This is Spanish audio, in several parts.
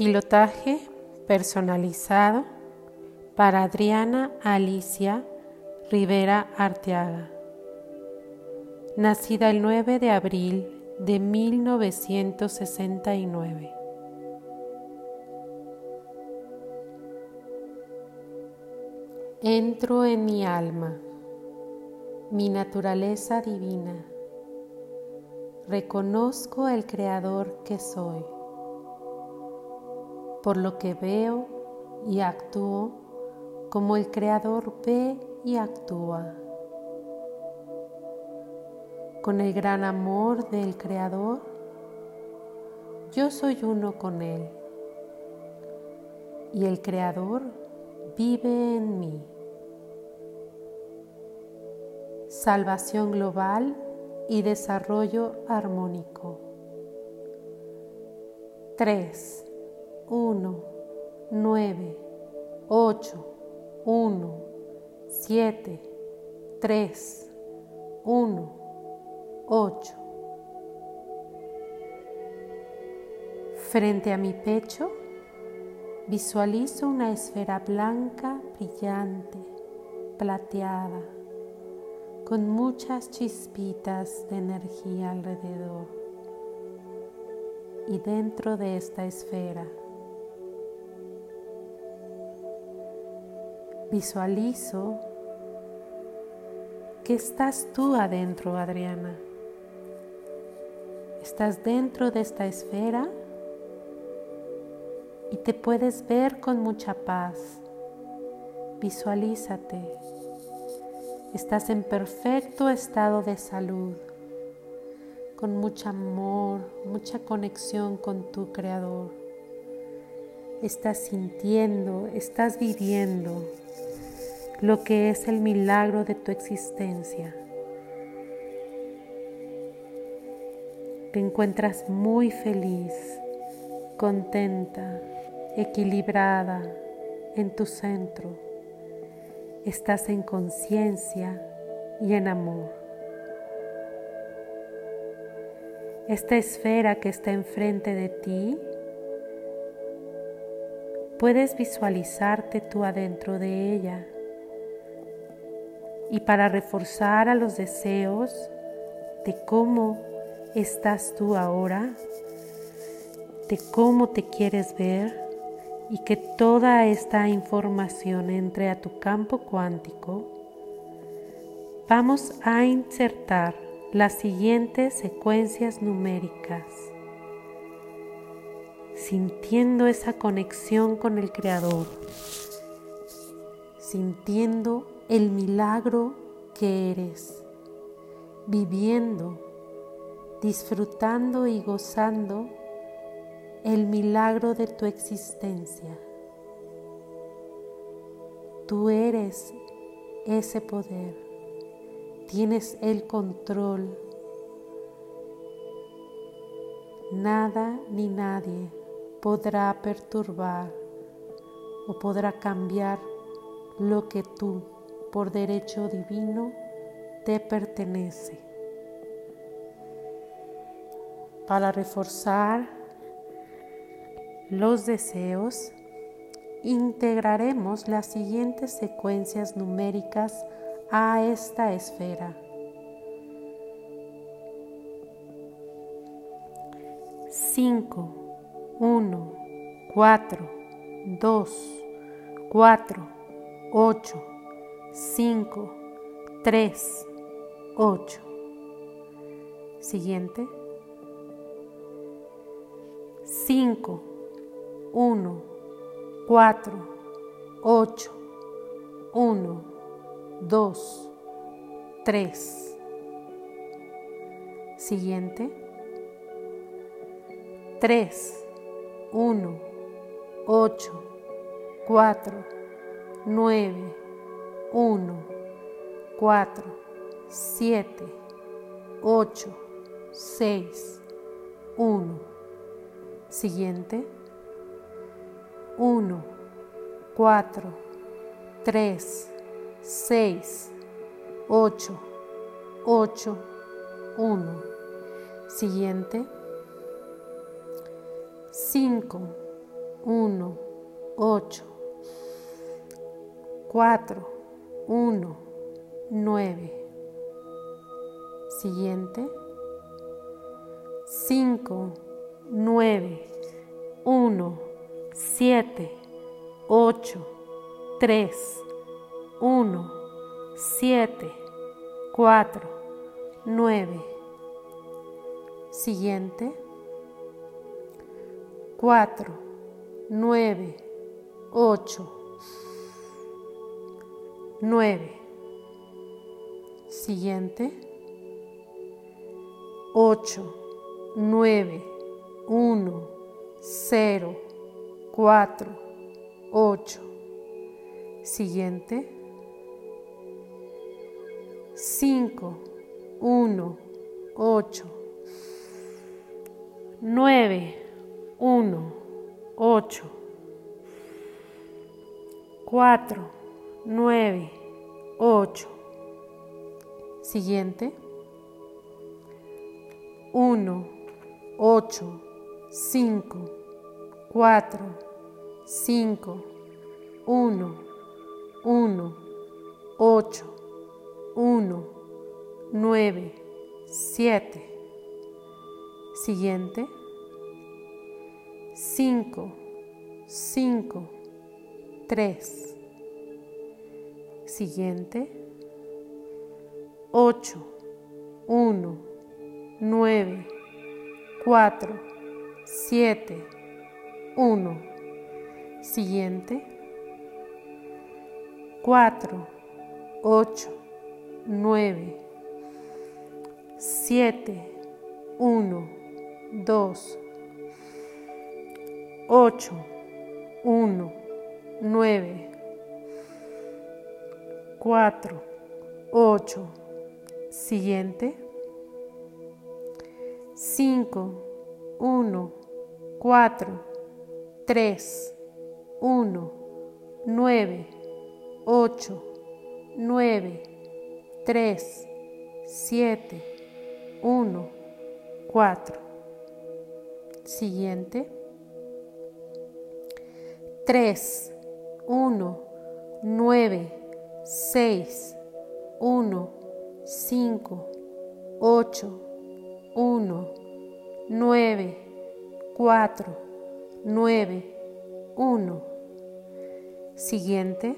Pilotaje personalizado para Adriana Alicia Rivera Arteaga. Nacida el 9 de abril de 1969. Entro en mi alma, mi naturaleza divina. Reconozco el creador que soy por lo que veo y actúo como el Creador ve y actúa. Con el gran amor del Creador, yo soy uno con Él y el Creador vive en mí. Salvación global y desarrollo armónico. 3. 1, 9, 8, 1, 7, 3, 1, 8. Frente a mi pecho visualizo una esfera blanca, brillante, plateada, con muchas chispitas de energía alrededor. Y dentro de esta esfera Visualizo que estás tú adentro, Adriana. Estás dentro de esta esfera y te puedes ver con mucha paz. Visualízate. Estás en perfecto estado de salud, con mucho amor, mucha conexión con tu Creador. Estás sintiendo, estás viviendo lo que es el milagro de tu existencia. Te encuentras muy feliz, contenta, equilibrada en tu centro. Estás en conciencia y en amor. Esta esfera que está enfrente de ti, puedes visualizarte tú adentro de ella y para reforzar a los deseos de cómo estás tú ahora, de cómo te quieres ver y que toda esta información entre a tu campo cuántico, vamos a insertar las siguientes secuencias numéricas, sintiendo esa conexión con el Creador, sintiendo el milagro que eres, viviendo, disfrutando y gozando el milagro de tu existencia. Tú eres ese poder, tienes el control. Nada ni nadie podrá perturbar o podrá cambiar lo que tú por derecho divino te pertenece. Para reforzar los deseos, integraremos las siguientes secuencias numéricas a esta esfera. 5, 1, 4, 2, 4, 8, 5, 3, 8. Siguiente. 5, 1, 4, 8, 1, 2, 3. Siguiente. 3, 1, 8, 4, 9, 1, 4, 7, 8, 6, 1. Siguiente. 1, 4, 3, 6, 8, 8, 1. Siguiente. 5, 1, 8, 4, 1, 9. Siguiente. 5, 9, 1, 7, 8, 3, 1, 7, 4, 9. Siguiente. 4, 9, 8, 9. Siguiente. 8, 9, 1, 0, 4, 8. Siguiente. 5, 1, 8, 9, 1, 8, 4, 9, 8. Siguiente. 1, 8, 5, 4, 5, 1, 1, 8, 1, 9, 7. Siguiente. 5, 5, 3. Siguiente. 8, 1, 9, 4, 7, 1. Siguiente. 4, 8, 9, 7, 1, 2, 8, 1, 9, 4, 8. Siguiente. 5, 1, 4, 3, 1, 9, 8, 9, 3, 7, 1, 4. Siguiente. 3, 1, 9, 6, 1, 5, 8, 1, 9, 4, 9, 1. Siguiente.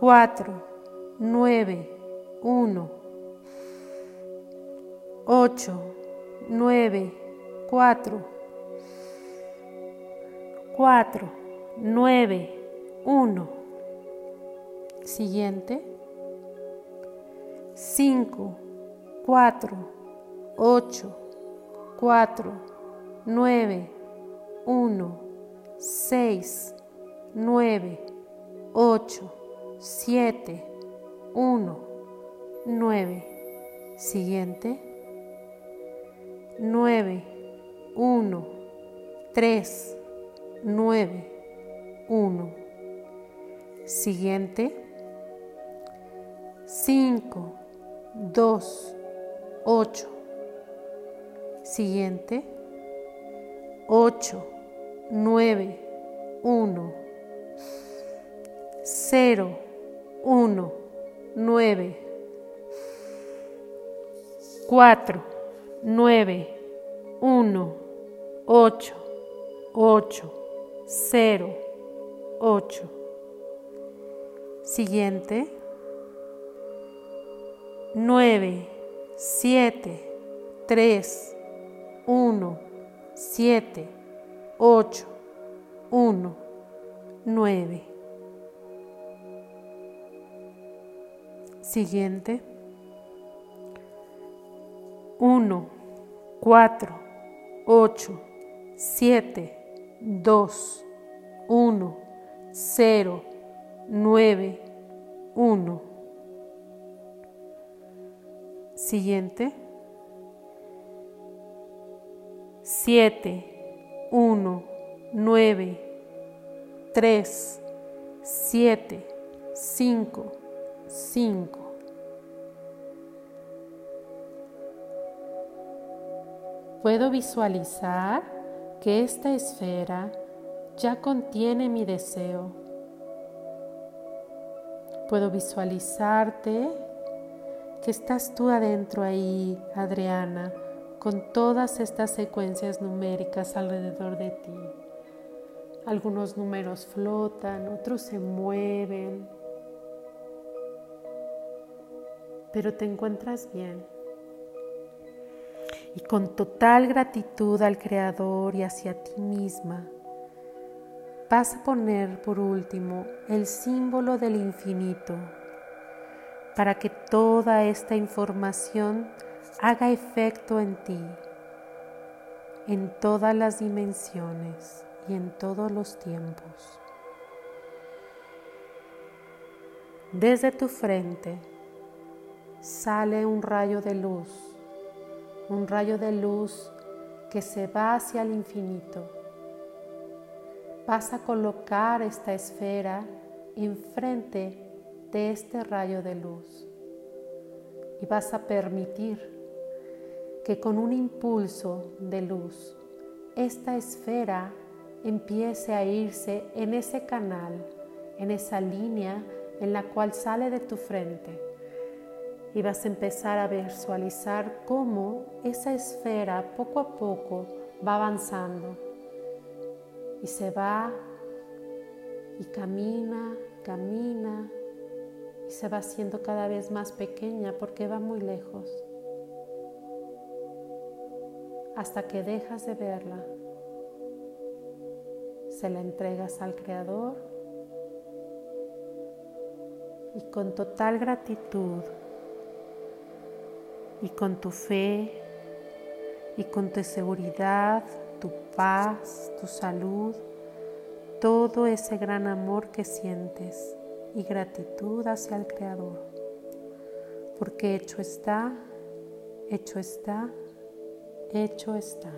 4, 9, 1, 8, 9, 4, 4, 9, 1. Siguiente. 5, 4, 8, 4, 9, 1, 6, 9, 8, 7, 1, 9. Siguiente. 9, 1, 3, 9, 1. Siguiente. 5, 2, 8. Siguiente. 8, 9, 1, 0, 1, 9, 4, 9, 1, 8, 8, 0, 8. Siguiente. 9, 7, 3, 1, 7, 8, 1, 9. Siguiente. 1, 4, 8, 7, 2, 1, 0, 9, 1. Siguiente. 7, 1, 9, 3, 7, 5, 5. Puedo visualizar que esta esfera ya contiene mi deseo. Puedo visualizarte que estás tú adentro ahí, Adriana, con todas estas secuencias numéricas alrededor de ti. Algunos números flotan, otros se mueven, pero te encuentras bien. Y con total gratitud al Creador y hacia ti misma, vas a poner por último el símbolo del infinito para que toda esta información haga efecto en ti, en todas las dimensiones y en todos los tiempos. Desde tu frente sale un rayo de luz, un rayo de luz que se va hacia el infinito. Vas a colocar esta esfera enfrente de este rayo de luz y vas a permitir que con un impulso de luz esta esfera empiece a irse en ese canal, en esa línea en la cual sale de tu frente. Y vas a empezar a visualizar cómo esa esfera poco a poco va avanzando y se va y camina, camina y se va haciendo cada vez más pequeña porque va muy lejos. Hasta que dejas de verla se la entregas al Creador y con total gratitud y con tu fe y con tu seguridad, tu paz, tu salud, todo ese gran amor que sientes y gratitud hacia el Creador. Porque hecho está, hecho está, hecho está.